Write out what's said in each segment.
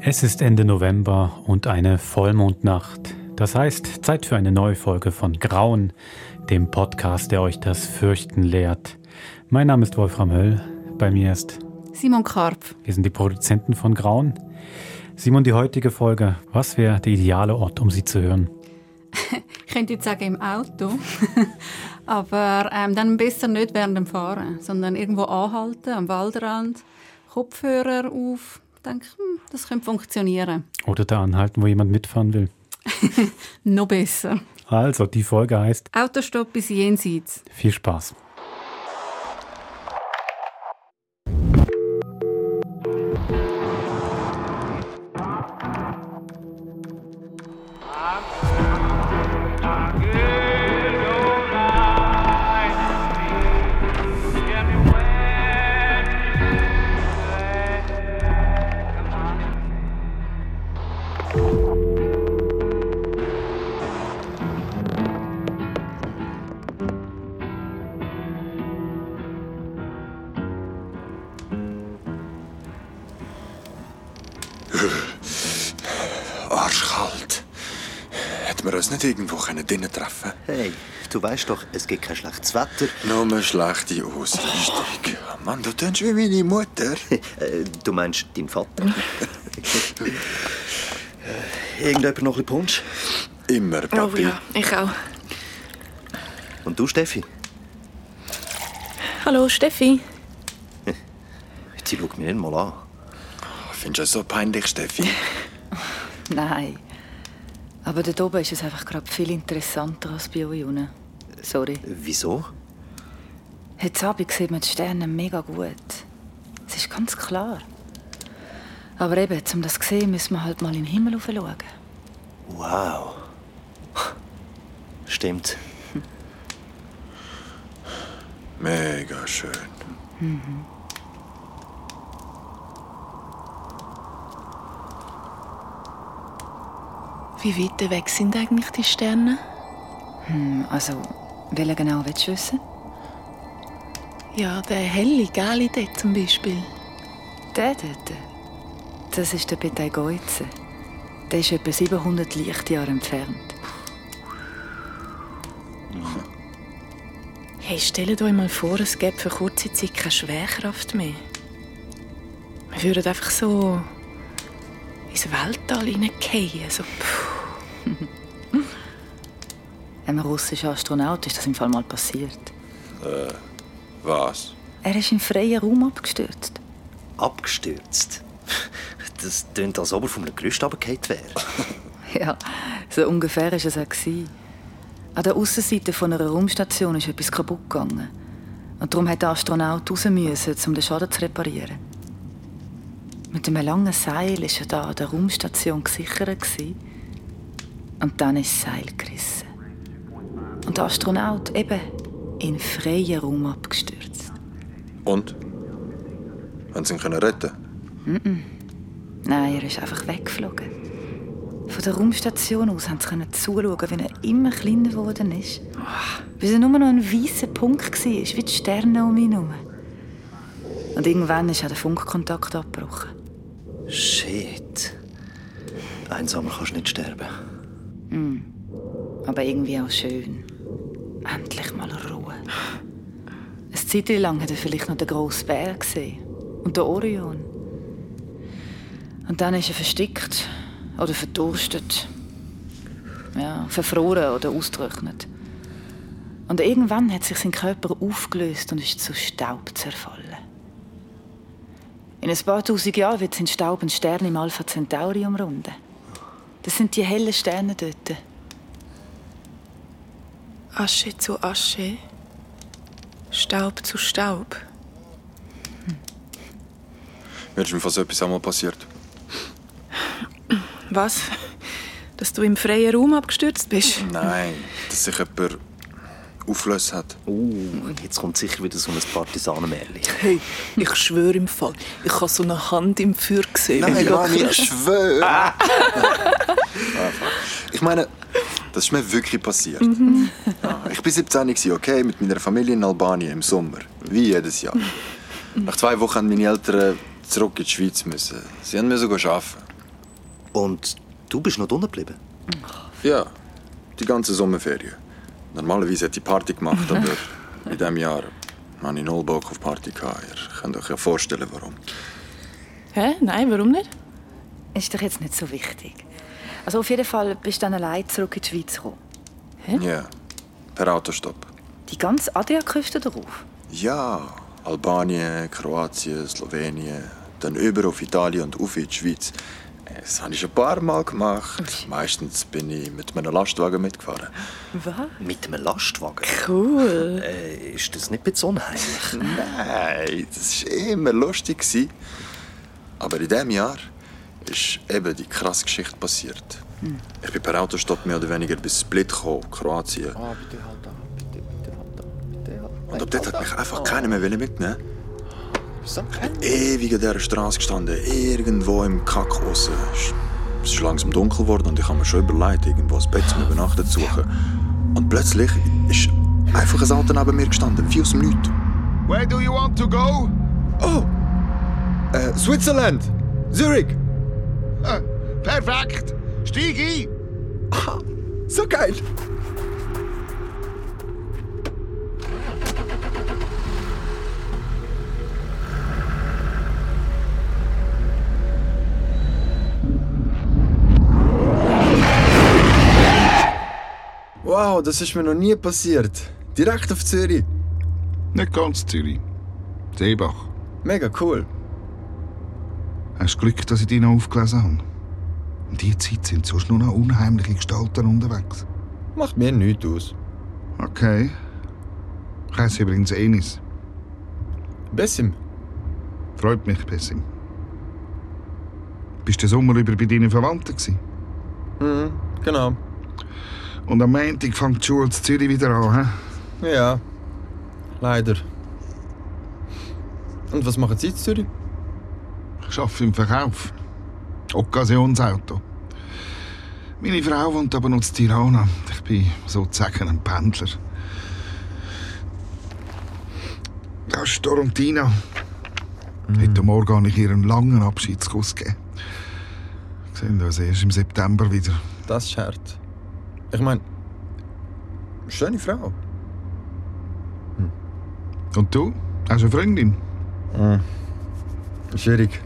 Es ist Ende November und eine Vollmondnacht. Das heißt, Zeit für eine neue Folge von Grauen, dem Podcast, der euch das Fürchten lehrt. Mein Name ist Wolfram Höll. Bei mir ist Simon Karpf. Wir sind die Produzenten von Grauen. Simon, die heutige Folge, was wäre der ideale Ort, um sie zu hören? ich könnte jetzt sagen im Auto, aber ähm, dann besser nicht während dem Fahren, sondern irgendwo anhalten, am Waldrand, Kopfhörer auf. Denke, hm, das könnte funktionieren. Oder da anhalten, wo jemand mitfahren will. Noch besser. Also, die Folge heißt Autostopp bis jenseits. Viel Spaß. Arschkalt. Hätten wir uns nicht irgendwo drinnen treffen Hey, du weißt doch, es gibt kein schlechtes Wetter. Nur eine schlechte Ausrüstung. Mann, du tönst wie meine Mutter. Äh, du meinst deinen Vater? Äh, Irgendjemand noch ein bisschen Punsch? Immer, Oh Papi. ja, ich auch. Und du, Steffi? Hallo, Steffi. Sie schaut mich nicht mal an. Findest du das so peinlich, Steffi? Nein. Aber dort oben ist es einfach gerade viel interessanter als bei euch unten. Sorry. Wieso? Heute Abend sieht man die Sterne mega gut. Es ist ganz klar. Aber eben, um das zu sehen, müssen wir halt mal in den Himmel schauen. Wow. Stimmt. Mega schön. Wie weit weg sind eigentlich die Sterne? Also, welchen genau willst du wissen? Ja, der helle, gelbe dort zum Beispiel. Der dort. Das ist der Betelgeuse. Der ist etwa 700 Lichtjahre entfernt. Hey, stellt euch mal vor, es gäbe für kurze Zeit keine Schwerkraft mehr. Wir würden einfach so ins Weltall hineingehen. So, puh. Einem russischen Astronaut ist das im Fall mal passiert. Was? Er ist im freien Raum abgestürzt. Abgestürzt. Das tönt, als ob er von einem Gerüst runtergefallen wäre. Ja, so ungefähr war es auch. gewesen. An der Aussenseite von einer Raumstation ist etwas kaputt gegangen. Und darum hat der Astronaut raus müssen, um den Schaden zu reparieren. Mit einem langen Seil war er da an der Raumstation gesichert. gewesen. Und dann ist das Seil gerissen. Und der Astronaut eben in freien Raum abgestürzt. Und? Haben sie ihn können retten? Nein, er ist einfach weggeflogen. Von der Raumstation aus haben sie können zuschauen, wie er immer kleiner geworden ist. Bis er nur noch ein weißer Punkt war, wie die Sterne um ihn herum. Und irgendwann ist auch der Funkkontakt abgebrochen. Shit. Einsamer kannst du nicht sterben. Aber irgendwie auch schön. Endlich mal Ruhe. Eine Zeit lang hat er vielleicht noch den grossen Bär gesehen. Und den Orion. Und dann ist er verstickt oder verdurstet. Ja, verfroren oder ausgetrocknet. Und irgendwann hat sich sein Körper aufgelöst und ist zu Staub zerfallen. In ein paar tausend Jahren wird sein Staub einen Stern im Alpha Centauri umrunden. Das sind die hellen Sterne dort. Asche zu Asche, Staub zu Staub. Mir ist mir fast etwas einmal passiert. Was? Dass du im freien Raum abgestürzt bist? Nein, dass sich jemand aufgelöst hat. Uh, jetzt kommt sicher wieder so ein Partisanenmärchen. Hey, ich schwöre im Fall, ich habe so eine Hand im Feuer gesehen. Nein, locker- ich schwöre. ich meine, das ist mir wirklich passiert. Ja, ich war 17, gewesen, okay, mit meiner Familie in Albanien im Sommer. Wie jedes Jahr. Nach zwei Wochen mussten meine Eltern zurück in die Schweiz. Müssen. Sie mussten arbeiten. Und du bist noch unten geblieben? Ja, die ganze Sommerferien. Normalerweise hätte ich Party gemacht, aber in diesem Jahr habe ich null Bock auf Party gehabt. Ihr könnt euch ja vorstellen, warum. Hä? Nein, warum nicht? Ist doch jetzt nicht so wichtig. Also auf jeden Fall bist du dann allein zurück in die Schweiz gekommen. Ja, per Autostopp. Die ganze Adriaküste darauf. Ja, Albanien, Kroatien, Slowenien, dann über auf Italien und auf in die Schweiz. Das habe ich ein paar Mal gemacht. Meistens bin ich mit meinem Lastwagen mitgefahren. Was? Mit einem Lastwagen? Cool. Äh, ist das nicht ein bisschen unheimlich? Nein, das war immer lustig. gewesen. Aber in diesem Jahr ist eben die krasse Geschichte passiert. Ich bin per Autostopp mehr oder weniger bis Split gekommen, Kroatien. Und ab dort hat mich einfach keiner mehr mitnehmen ewig an dieser Straße gestanden, irgendwo im Kack aussen. Es ist langsam dunkel geworden und ich habe mir schon überlegt, irgendwo ein Bett zum Übernachten zu suchen. Und plötzlich ist einfach ein Auto neben mir gestanden, wie aus dem Nichts. Where do you want to go? Oh! Äh, Switzerland! Zurich! Äh, perfekt. Steig ein. So geil! Wow, das ist mir noch nie passiert. Direkt auf Zürich. Nicht ganz Zürich. Seebach. Mega cool. Hast du Glück, dass ich dich noch aufgelesen habe? In dieser Zeit sind sonst nur noch unheimliche Gestalten unterwegs. Macht mir nichts aus. Okay. Ich heiße übrigens Enis. Bessim. Freut mich, Bessim. Bist du den Sommer über bei deinen Verwandten gewesen? Mhm, genau. Und am Montag fängt die Schule in Zürich wieder an, hä? Ja. Leider. Und was machen Sie in Zürich? Ich arbeite im Verkauf. Occasionsauto. Meine Frau wohnt aber noch in Tirana. Ich bin sozusagen ein Pendler. Das ist Torontina. Heute Morgen habe ich ihr einen langen Abschiedskuss gegeben. Wir sehen uns erst im September wieder. Das ist hart. Ich meine, schöne Frau. Und du? Hast du eine Freundin? Schwierig.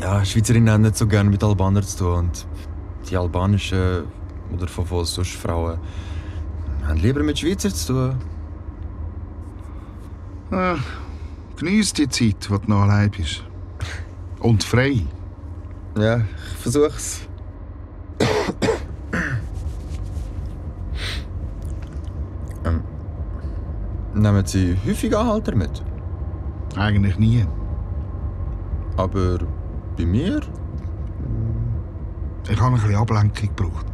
Ja, Schweizerinnen haben nicht so gerne mit Albanern zu tun. Und die albanischen oder von wo sonst Frauen haben lieber mit Schweizer zu tun. Ah, Genieß die Zeit, wo du noch allein bist. Und frei. Ja, ich versuch's. ähm, nehmen Sie häufig Anhalter mit? Eigentlich nie. Aber bei mir? Ich habe ein bisschen Ablenkung gebraucht.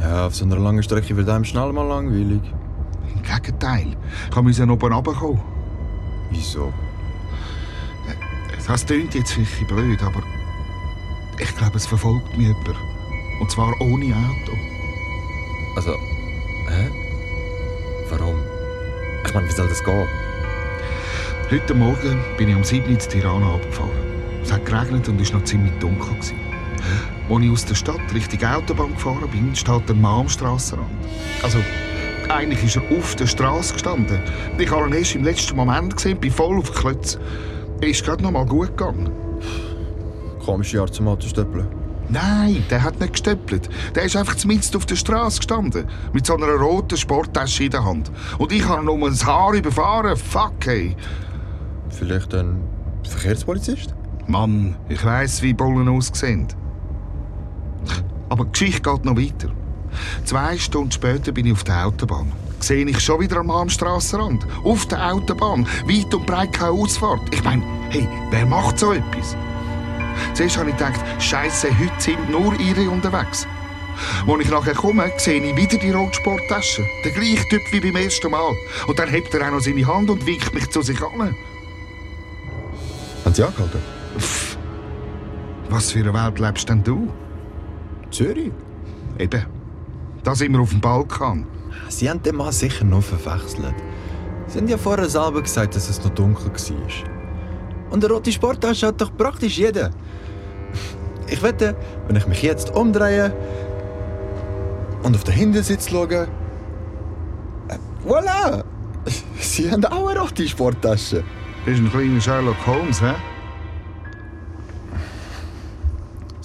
Ja, auf so einer langen Strecke wird einem schnell mal langweilig. Im Gegenteil. Ich musste oben runterkommen. Wieso? Das klingt jetzt vielleicht blöd, aber ich glaube, es verfolgt mich jemand. Und zwar ohne Auto. Also, hä? Warum? Ich meine, wie soll das gehen? Heute Morgen bin ich um 7 Uhr in Tirana abgefahren. Es hat geregnet und es war noch ziemlich dunkel. Gewesen. Als ich aus der Stadt Richtung Autobahn gefahren bin, steht ein Mann am Strassenrand. Also, eigentlich ist er auf der Straße gestanden. Ich habe ihn erst im letzten Moment gesehen, bin voll auf Klötz. Er ist gerade noch mal gut gegangen. Komische Art zum Autostöppeln. Nein, der hat nicht gestöppelt. Der ist einfach zumindest auf der Straße gestanden. Mit so einer roten Sporttasche in der Hand. Und ich habe ihn um ein Haar überfahren. Fuck, ey. Vielleicht ein Verkehrspolizist? Mann, ich weiss, wie Bullen aussehen. Aber die Geschichte geht noch weiter. Zwei Stunden später bin ich auf der Autobahn. Sehe ich schon wieder am am Strassenrand. Auf der Autobahn. Weit und breit keine Ausfahrt. Ich meine, hey, wer macht so etwas? Zuerst habe ich gedacht, Scheiße, heute sind nur ihre unterwegs. Als ich nachher komme, sehe ich wieder die rote Sporttasche. Der gleiche Typ wie beim ersten Mal. Und dann hebt er auch noch seine Hand und winkt mich zu sich an. Haben Sie angehalten? Pff, was für eine Welt lebst denn du? Zürich? Eben. Da sind wir auf dem Balkan. Sie haben den Mann sicher noch verwechselt. Sie haben ja vorher selber gesagt, dass es noch dunkel war. Und eine rote Sporttasche hat doch praktisch jeder. Ich wette, wenn ich mich jetzt umdrehe und auf den Hintersitz schaue, äh, voilà! Sie haben auch eine rote Sporttasche. Bist ein kleiner Sherlock Holmes, hä?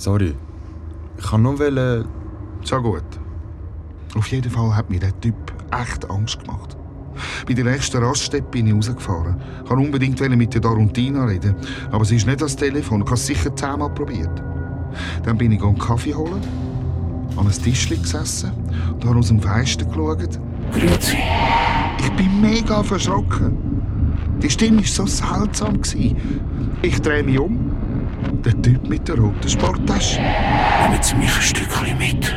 Sorry. Ich kann nur wollen... So gut. Auf jeden Fall hat mir der Typ echt Angst gemacht. Bei der nächsten Raststätte bin ich rausgefahren. Ich wollte unbedingt mit der Darontina reden, aber sie ist nicht ans Telefon. Ich habe es sicher zehnmal probiert. Dann bin ich einen Kaffee holen, an einem Tischchen gesessen und habe aus dem Fenster geschaut. Grüezi. Ich bin mega verschrocken. Die Stimme war so seltsam. Ich drehe mich um. Der Typ mit der roten Sporttasche. Nehmen Sie mich ein Stückchen mit.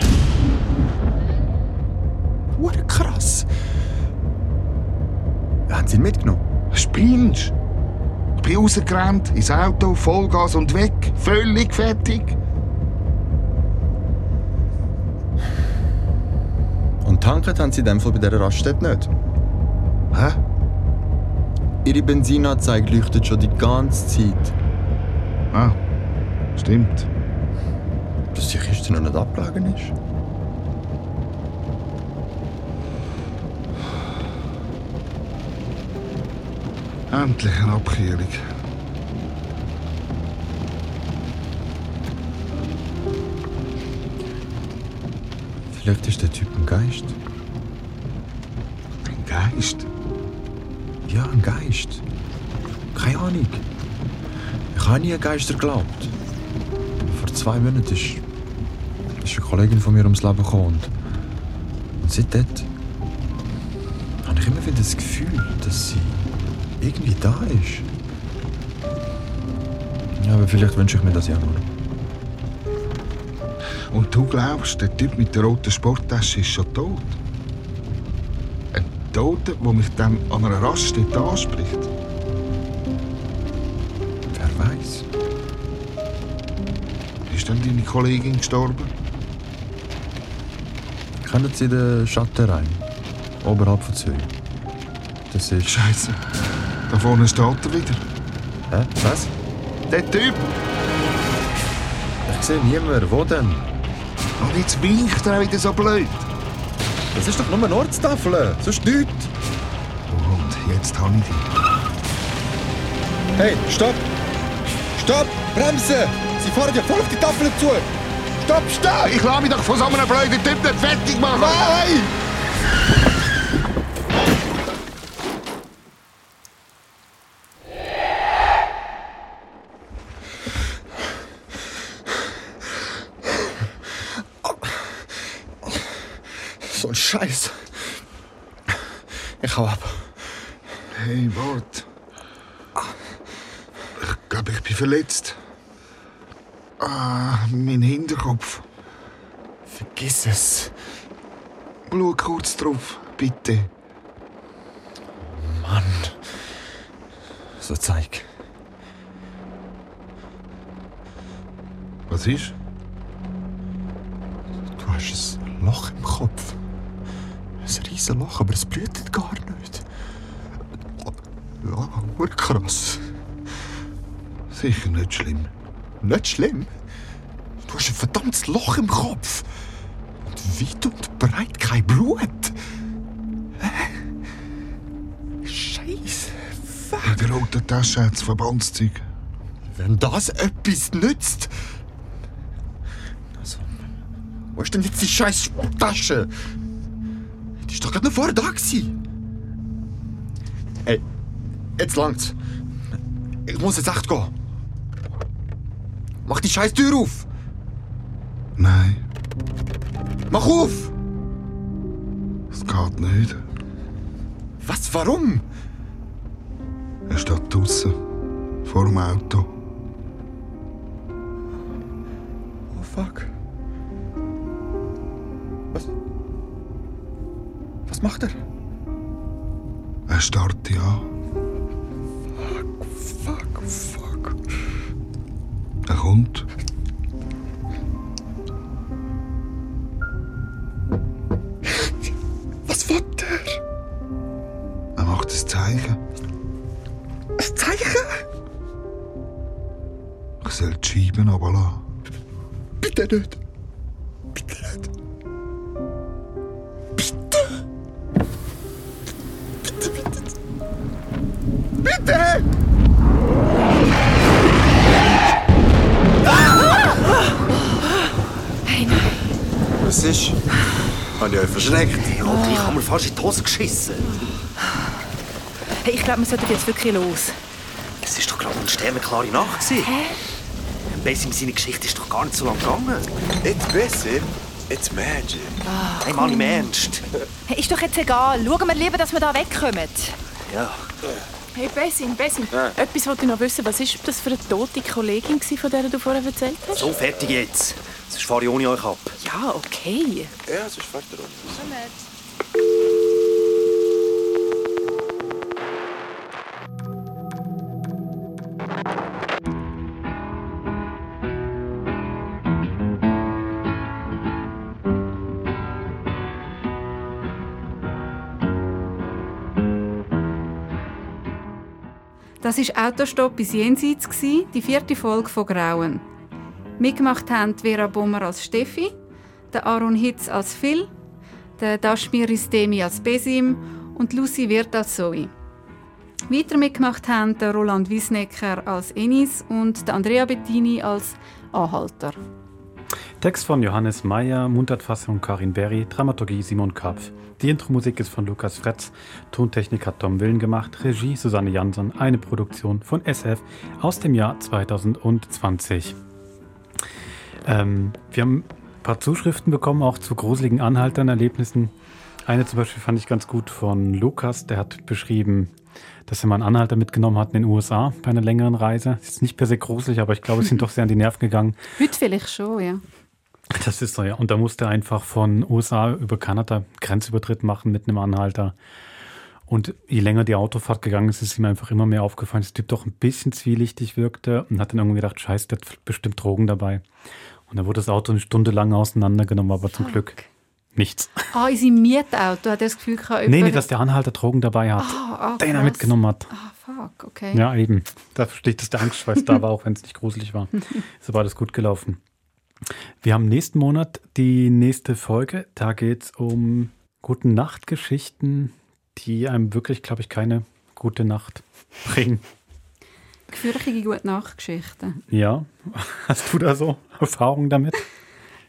Hure krass. Haben Sie ihn mitgenommen? Spinnst? Ich bin rausgerannt, ins Auto, Vollgas und weg. Völlig fertig. Und tanken haben Sie in dem Fall bei dieser Raststätte nicht? Hä? Ihre Benzinanzeige leuchtet schon die ganze Zeit. Ah, stimmt. Dass die Kiste noch nicht abgelegen ist? Endlich eine Abkühlung. Vielleicht ist der Typ ein Geist. Ein Geist? Ja, ein Geist. Keine Ahnung. Ich habe nie an Geister geglaubt. Vor zwei Monaten ist, ist eine Kollegin von mir ums Leben gekommen. Und, und seitdem habe ich immer wieder das Gefühl, dass sie irgendwie da ist. Ja, aber vielleicht wünsche ich mir das ja nur. Und du glaubst, der Typ mit der roten Sporttasche ist schon tot? Ein Toter, der mich dann an einer Raststätte anspricht? Ist dann deine Kollegin gestorben? Kennen Sie den Schattenrhein? Oberhalb von Zürich. Das ist... Scheiße. Da vorne steht er wieder. Hä? Was? Der Typ! Ich sehe niemanden. Wo denn? Und jetzt winkt er wieder so blöd. Das ist doch nur eine Ortstafel. Sonst nichts. Und jetzt habe ich dich. Hey, stopp! Stopp! Bremse! Sie fahren ja voll auf die Tafel zu! Stopp, stopp! Ich lasse mich doch von so einem blöden Typ nicht fertig machen! Nein! So ein Scheiß. Ich hau ab. Hey, warte. Ich glaube, ich bin verletzt. Ah, mein Hinterkopf. Vergiss es. Schau kurz drauf, bitte. Mann. So zeig. Was ist? Du hast ein Loch im Kopf. Ein riesen Loch, aber es blutet gar nicht. Ja, krass. Sicher nicht schlimm. Nicht schlimm. Du hast ein verdammtes Loch im Kopf. Und weit und breit kein Blut. Scheiße. In der roten Tasche hat es Verbandszeug. Wenn das etwas nützt. Also, wo ist denn jetzt die scheiß Tasche? Die ist doch gerade noch vorher da gewesen. Ey, jetzt langt's. Ich muss jetzt echt gehen. Mach die scheiß Tür auf. Nein, Mach auf! es geht nicht. Was, warum? Er steht draußen, vor dem Auto. Oh fuck. Was? Was macht er? Er starrt dich Kommt. Was will er? Er macht ein Zeichen. Ein Zeichen? Ich soll die Scheiben runterlassen. Bitte nicht. Bitte nicht. Bitte. Bitte, bitte. Bitte! Was ist? Habe ich euch verschreckt? Ja, ich habe mir fast in die Hose geschissen. Hey, ich glaube, wir sollten jetzt wirklich los. Es ist doch gerade eine sternenklare Nacht. Hä? Bessim, seine Geschichte ist doch gar nicht so lang gegangen. It's besser. It's magic. Hey, Mann, im Ernst. Hey, ist doch jetzt egal. Schauen wir lieber, dass wir da wegkommen. Ja. Hey Bessin, Bessin, etwas wollte ich noch wissen. Was war das für eine tote Kollegin, gewesen, von der du vorher erzählt hast? So, fertig jetzt. Sonst fahre ich ohne euch ab. Ja, okay. Ja, es ist fast dran. Das war Autostopp bis Jenseits, gsi, die vierte Folge von Grauen. Mitgemacht haben Vera Bommer als Steffi, der Aaron Hitz als Phil, der Dashmir Ristemi als Besim und Lucy Wirth als Zoe. Weiter mitgemacht haben Roland Wiesnecker als Enis und der Andrea Bettini als Anhalter. Text von Johannes Meyer, Mundartfassung Karin Berry, Dramaturgie Simon Kapf. Die Intro-Musik ist von Lukas Fretz, Tontechnik hat Tom Willen gemacht, Regie Susanne Jansson, eine Produktion von SF aus dem Jahr 2020. Ähm, wir haben ein paar Zuschriften bekommen, auch zu gruseligen Anhaltern, Erlebnissen. Eine zum Beispiel fand ich ganz gut von Lukas, der hat beschrieben, dass er mal einen Anhalter mitgenommen hat in den USA bei einer längeren Reise. Ist nicht per se gruselig, aber ich glaube, es sind doch sehr an die Nerven gegangen. Heute vielleicht schon, ja. Das ist so, ja. Und da musste er einfach von USA über Kanada Grenzübertritt machen mit einem Anhalter. Und je länger die Autofahrt gegangen ist, ist ihm einfach immer mehr aufgefallen, dass der Typ doch ein bisschen zwielichtig wirkte und hat dann irgendwie gedacht, scheiße, der hat bestimmt Drogen dabei. Und dann wurde das Auto eine Stunde lang auseinandergenommen, aber zum Glück nichts. Ah, in seinem Mietauto hat er das Gefühl gehabt, Nee, nee, dass der Anhalter Drogen dabei hat, Ah, ah, den er mitgenommen hat. Ah, fuck, okay. Ja, eben. Da versteht dass der Angstschweiß da war, auch wenn es nicht gruselig war. Ist aber alles gut gelaufen. Wir haben nächsten Monat die nächste Folge. Da geht es um gute Nachtgeschichten, die einem wirklich, glaube ich, keine gute Nacht bringen. Gefürchtige gute Nachtgeschichten. Ja, hast du da so Erfahrungen damit?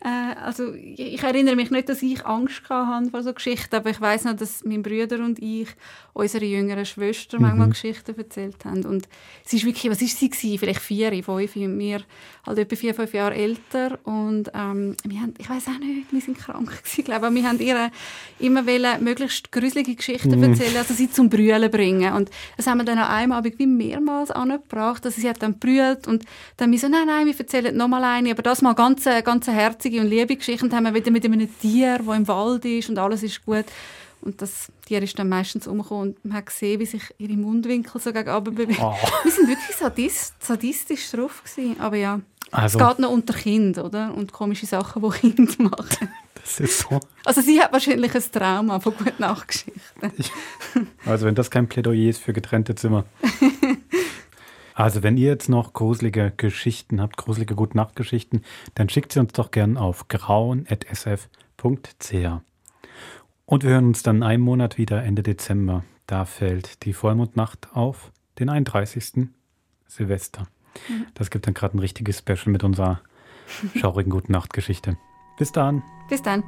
Äh, also ich erinnere mich nicht, dass ich Angst hatte vor so Geschichten, aber ich weiß noch, dass mein Bruder und ich unsere jüngeren Schwester manchmal Geschichten erzählt haben. Und sie ist wirklich, was ist sie gewesen? Vielleicht vier, fünf, und wir halt etwa vier, fünf Jahre älter und ähm, wir haben, ich weiß auch nicht, wir sind krank gewesen, glaube ich, aber wir haben ihr immer wollen, möglichst gruselige Geschichten erzählen, also sie zum Brüllen bringen. Und das haben wir dann an einem Abend wie mehrmals angebracht, also sie hat dann brüllt und dann wir so, nein, nein, wir erzählen noch mal eine, aber das mal ganz, ganz herzige und liebe Geschichten und haben wir wieder mit einem Tier, das im Wald ist und alles ist gut. Und das Tier ist dann meistens umgekommen und man hat gesehen, wie sich ihre Mundwinkel so gegen bewegen. Oh. Wir sind wirklich sadist, sadistisch drauf gewesen. Aber ja, Also, es geht noch unter Kind, oder? Und komische Sachen, die Kinder machen. das ist so. Also sie hat wahrscheinlich ein Trauma von guten Nachtgeschichten. Also, wenn das kein Plädoyer ist für getrennte Zimmer. Also, wenn ihr jetzt noch gruselige Geschichten habt, gruselige Gute-Nacht-Geschichten, dann schickt sie uns doch gern auf grauen.sf.ch. Und wir hören uns dann in einem Monat wieder, Ende Dezember. Da fällt die Vollmondnacht auf den 31. Silvester. Das gibt dann gerade ein richtiges Special mit unserer schaurigen Gute-Nacht-Geschichte. Bis dann. Bis dann.